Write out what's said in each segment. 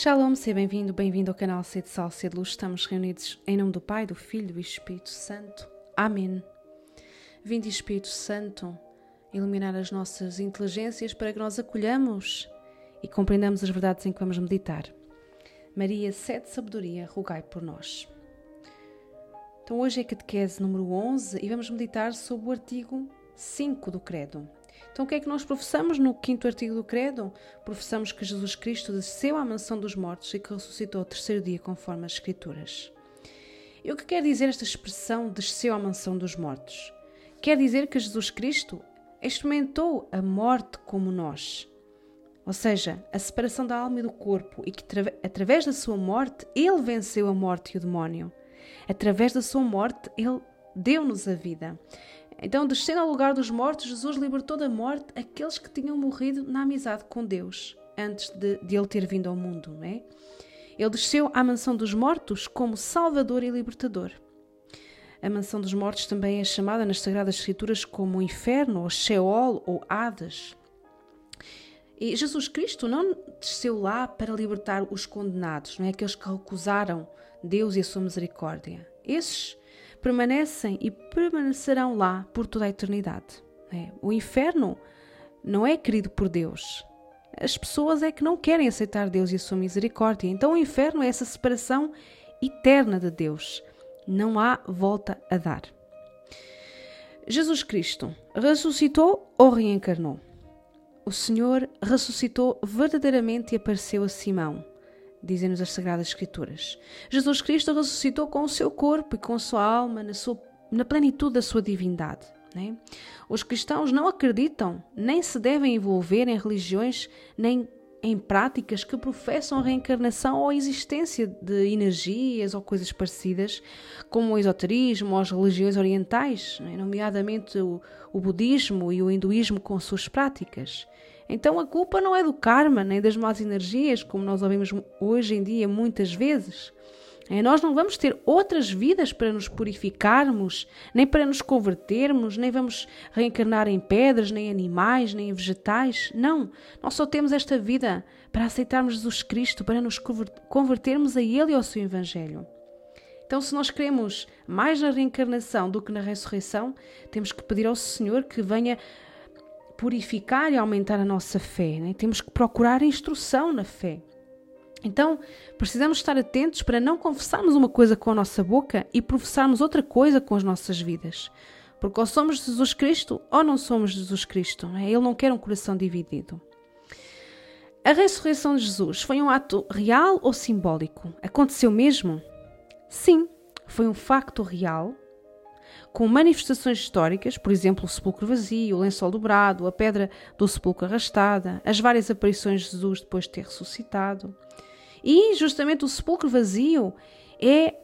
Shalom, seja bem-vindo, bem-vindo ao canal C de Sal, C de Luz. Estamos reunidos em nome do Pai, do Filho e do Espírito Santo. Amém. Vinde, Espírito Santo, iluminar as nossas inteligências para que nós acolhamos e compreendamos as verdades em que vamos meditar. Maria, sede sabedoria, rogai por nós. Então, hoje é catequese número 11 e vamos meditar sobre o artigo 5 do Credo. Então, o que é que nós professamos no quinto artigo do Credo? Professamos que Jesus Cristo desceu à mansão dos mortos e que ressuscitou ao terceiro dia, conforme as Escrituras. E o que quer dizer esta expressão desceu à mansão dos mortos? Quer dizer que Jesus Cristo experimentou a morte como nós. Ou seja, a separação da alma e do corpo, e que através da sua morte ele venceu a morte e o demónio. Através da sua morte ele deu-nos a vida. Então, descendo ao lugar dos mortos, Jesus libertou da morte aqueles que tinham morrido na amizade com Deus, antes de, de ele ter vindo ao mundo. Não é? Ele desceu à mansão dos mortos como Salvador e Libertador. A mansão dos mortos também é chamada nas Sagradas Escrituras como inferno, ou Sheol, ou Hades. E Jesus Cristo não desceu lá para libertar os condenados, não é? aqueles que recusaram Deus e a sua misericórdia. Esses permanecem e permanecerão lá por toda a eternidade. É. O inferno não é querido por Deus. As pessoas é que não querem aceitar Deus e a sua misericórdia. Então o inferno é essa separação eterna de Deus. Não há volta a dar. Jesus Cristo ressuscitou ou reencarnou? O Senhor ressuscitou verdadeiramente e apareceu a Simão dizem-nos as Sagradas Escrituras. Jesus Cristo ressuscitou com o seu corpo e com a sua alma na, sua, na plenitude da sua divindade. Né? Os cristãos não acreditam, nem se devem envolver em religiões, nem em práticas que professam a reencarnação ou a existência de energias ou coisas parecidas, como o esoterismo ou as religiões orientais, né? nomeadamente o, o budismo e o hinduísmo com suas práticas. Então a culpa não é do karma nem das más energias, como nós ouvimos hoje em dia muitas vezes. É, nós não vamos ter outras vidas para nos purificarmos, nem para nos convertermos, nem vamos reencarnar em pedras, nem animais, nem em vegetais. Não, nós só temos esta vida para aceitarmos Jesus Cristo, para nos convertermos a Ele e ao seu Evangelho. Então, se nós queremos mais na reencarnação do que na ressurreição, temos que pedir ao Senhor que venha purificar e aumentar a nossa fé. Né? Temos que procurar instrução na fé. Então, precisamos estar atentos para não confessarmos uma coisa com a nossa boca e professarmos outra coisa com as nossas vidas. Porque ou somos Jesus Cristo ou não somos Jesus Cristo. Né? Ele não quer um coração dividido. A ressurreição de Jesus foi um ato real ou simbólico? Aconteceu mesmo? Sim, foi um facto real com manifestações históricas, por exemplo, o sepulcro vazio, o lençol dobrado, a pedra do sepulcro arrastada, as várias aparições de Jesus depois de ter ressuscitado. E justamente o sepulcro vazio é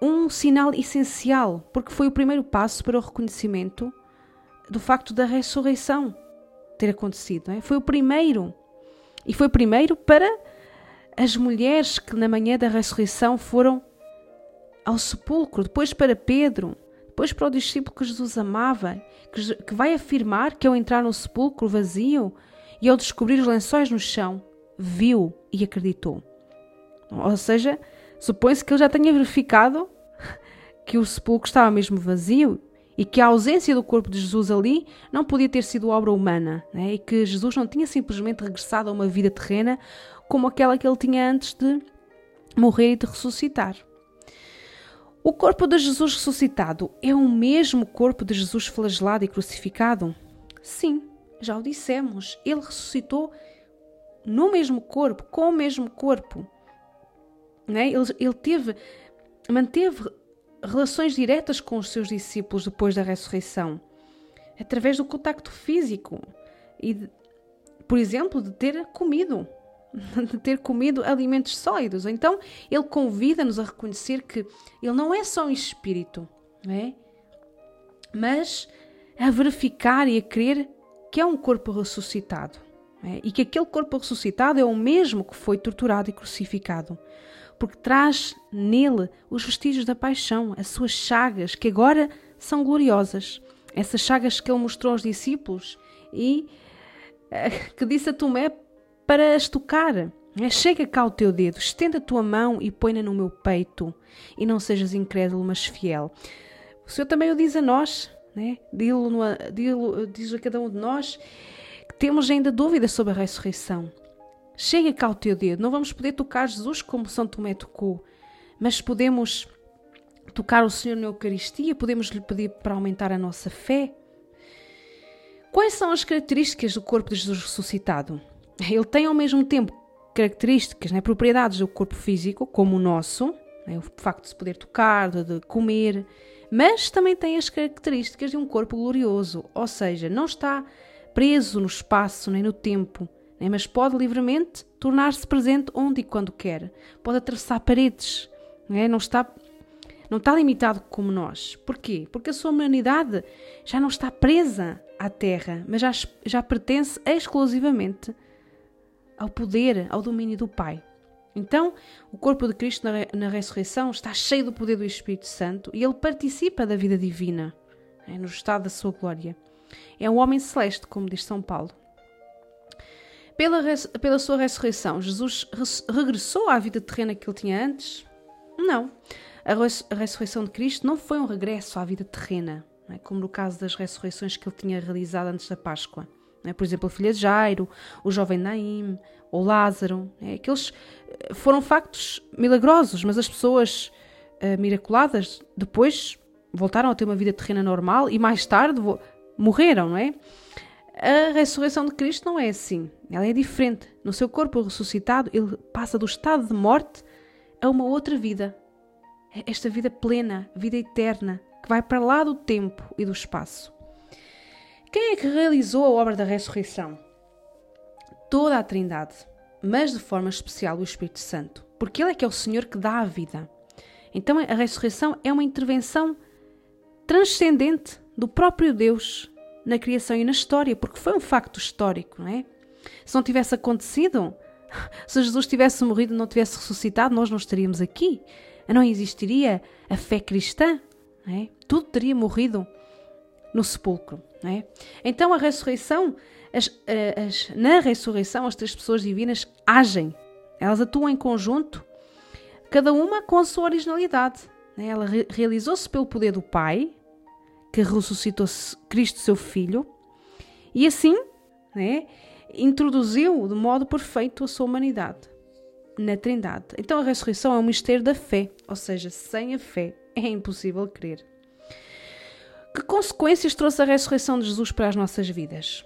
um sinal essencial, porque foi o primeiro passo para o reconhecimento do facto da ressurreição ter acontecido. É? Foi o primeiro. E foi primeiro para as mulheres que na manhã da ressurreição foram ao sepulcro, depois para Pedro, depois para o discípulo que Jesus amava, que vai afirmar que ao entrar no sepulcro vazio e ao descobrir os lençóis no chão, viu e acreditou. Ou seja, supõe-se que ele já tenha verificado que o sepulcro estava mesmo vazio e que a ausência do corpo de Jesus ali não podia ter sido obra humana né? e que Jesus não tinha simplesmente regressado a uma vida terrena como aquela que ele tinha antes de morrer e de ressuscitar. O corpo de Jesus ressuscitado é o mesmo corpo de Jesus flagelado e crucificado? Sim, já o dissemos. Ele ressuscitou no mesmo corpo, com o mesmo corpo. Né? Ele, ele teve, manteve relações diretas com os seus discípulos depois da ressurreição, através do contacto físico e, por exemplo, de ter comido de ter comido alimentos sólidos. Então, ele convida-nos a reconhecer que ele não é só um espírito, não é? mas a verificar e a crer que é um corpo ressuscitado. É? E que aquele corpo ressuscitado é o mesmo que foi torturado e crucificado. Porque traz nele os vestígios da paixão, as suas chagas, que agora são gloriosas. Essas chagas que ele mostrou aos discípulos e eh, que disse a Tomé para as tocar. É, chega cá o teu dedo, estenda a tua mão e põe-na no meu peito, e não sejas incrédulo, mas fiel. O Senhor também o diz a nós, né? diz a cada um de nós, que temos ainda dúvidas sobre a ressurreição. Chega cá o teu dedo, não vamos poder tocar Jesus como São Tomé tocou, mas podemos tocar o Senhor na Eucaristia, podemos lhe pedir para aumentar a nossa fé. Quais são as características do corpo de Jesus ressuscitado? Ele tem ao mesmo tempo características, né, propriedades do corpo físico, como o nosso, né, o facto de se poder tocar, de, de comer, mas também tem as características de um corpo glorioso, ou seja, não está preso no espaço nem no tempo, né, mas pode livremente tornar-se presente onde e quando quer, pode atravessar paredes, né, não está não está limitado como nós. Porquê? Porque a sua humanidade já não está presa à Terra, mas já, já pertence exclusivamente ao poder, ao domínio do Pai. Então, o corpo de Cristo na, na ressurreição está cheio do poder do Espírito Santo e ele participa da vida divina, é, no estado da sua glória. É um homem celeste, como diz São Paulo. Pela, pela sua ressurreição, Jesus regressou à vida terrena que ele tinha antes? Não. A, res, a ressurreição de Cristo não foi um regresso à vida terrena, é? como no caso das ressurreições que ele tinha realizado antes da Páscoa. Né? Por exemplo, a filha de Jairo, o jovem Naim, ou Lázaro. Né? Aqueles eh, foram factos milagrosos, mas as pessoas uh, miraculadas depois voltaram a ter uma vida terrena normal e mais tarde morreram, não é? A ressurreição de Cristo não é assim. Ela é diferente. No seu corpo ressuscitado, ele passa do estado de morte a uma outra vida. Esta vida plena, vida eterna, que vai para lá do tempo e do espaço. Quem é que realizou a obra da ressurreição? Toda a Trindade, mas de forma especial o Espírito Santo, porque Ele é que é o Senhor que dá a vida. Então a ressurreição é uma intervenção transcendente do próprio Deus na criação e na história, porque foi um facto histórico, não é? Se não tivesse acontecido, se Jesus tivesse morrido e não tivesse ressuscitado, nós não estaríamos aqui. Não existiria a fé cristã, não é? Tudo teria morrido no sepulcro. É? Então a ressurreição, as, as, na ressurreição, as três pessoas divinas agem, elas atuam em conjunto, cada uma com a sua originalidade. É? Ela re, realizou-se pelo poder do Pai, que ressuscitou Cristo, seu Filho, e assim é? introduziu de modo perfeito a sua humanidade na Trindade. Então a ressurreição é um mistério da fé, ou seja, sem a fé é impossível crer. Que consequências trouxe a ressurreição de Jesus para as nossas vidas?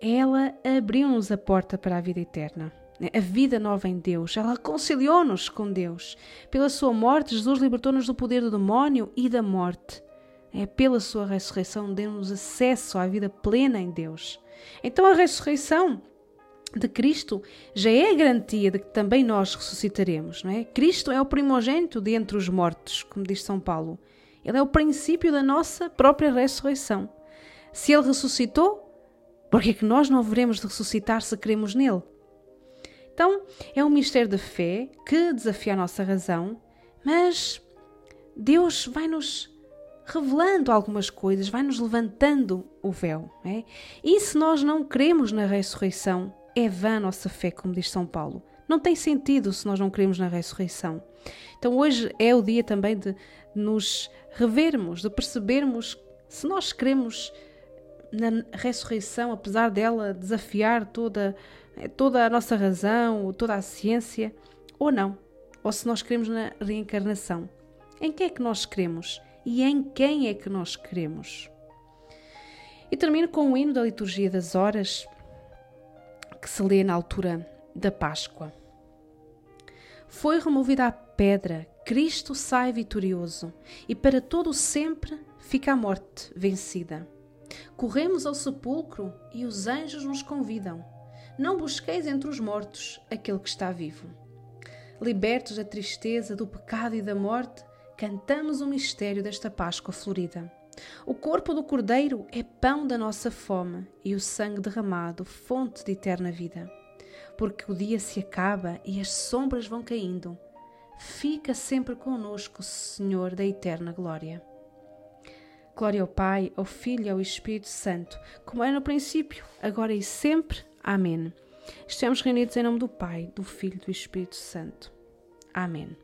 Ela abriu-nos a porta para a vida eterna. A vida nova em Deus. Ela reconciliou-nos com Deus. Pela sua morte, Jesus libertou-nos do poder do demónio e da morte. É pela sua ressurreição deu-nos acesso à vida plena em Deus. Então a ressurreição de Cristo já é a garantia de que também nós ressuscitaremos, não é? Cristo é o primogênito de os mortos, como diz São Paulo. Ele é o princípio da nossa própria ressurreição. Se ele ressuscitou, por que é que nós não veremos de ressuscitar se cremos nele? Então, é um mistério da fé que desafia a nossa razão, mas Deus vai nos revelando algumas coisas, vai nos levantando o véu. É? E se nós não cremos na ressurreição, é vã nossa fé, como diz São Paulo. Não tem sentido se nós não cremos na ressurreição. Então hoje é o dia também de nos revermos, de percebermos se nós queremos na ressurreição, apesar dela desafiar toda, toda a nossa razão, toda a ciência, ou não. Ou se nós queremos na reencarnação. Em quem é que nós queremos? E em quem é que nós queremos? E termino com o hino da liturgia das horas, que se lê na altura da Páscoa. Foi removida a pedra Cristo sai vitorioso e para todo sempre fica a morte vencida. Corremos ao sepulcro e os anjos nos convidam. Não busqueis entre os mortos aquele que está vivo. Libertos da tristeza, do pecado e da morte, cantamos o mistério desta Páscoa florida. O corpo do Cordeiro é pão da nossa fome e o sangue derramado, fonte de eterna vida. Porque o dia se acaba e as sombras vão caindo fica sempre conosco, Senhor da eterna glória. Glória ao Pai, ao Filho e ao Espírito Santo, como era no princípio, agora e sempre. Amém. Estamos reunidos em nome do Pai, do Filho e do Espírito Santo. Amém.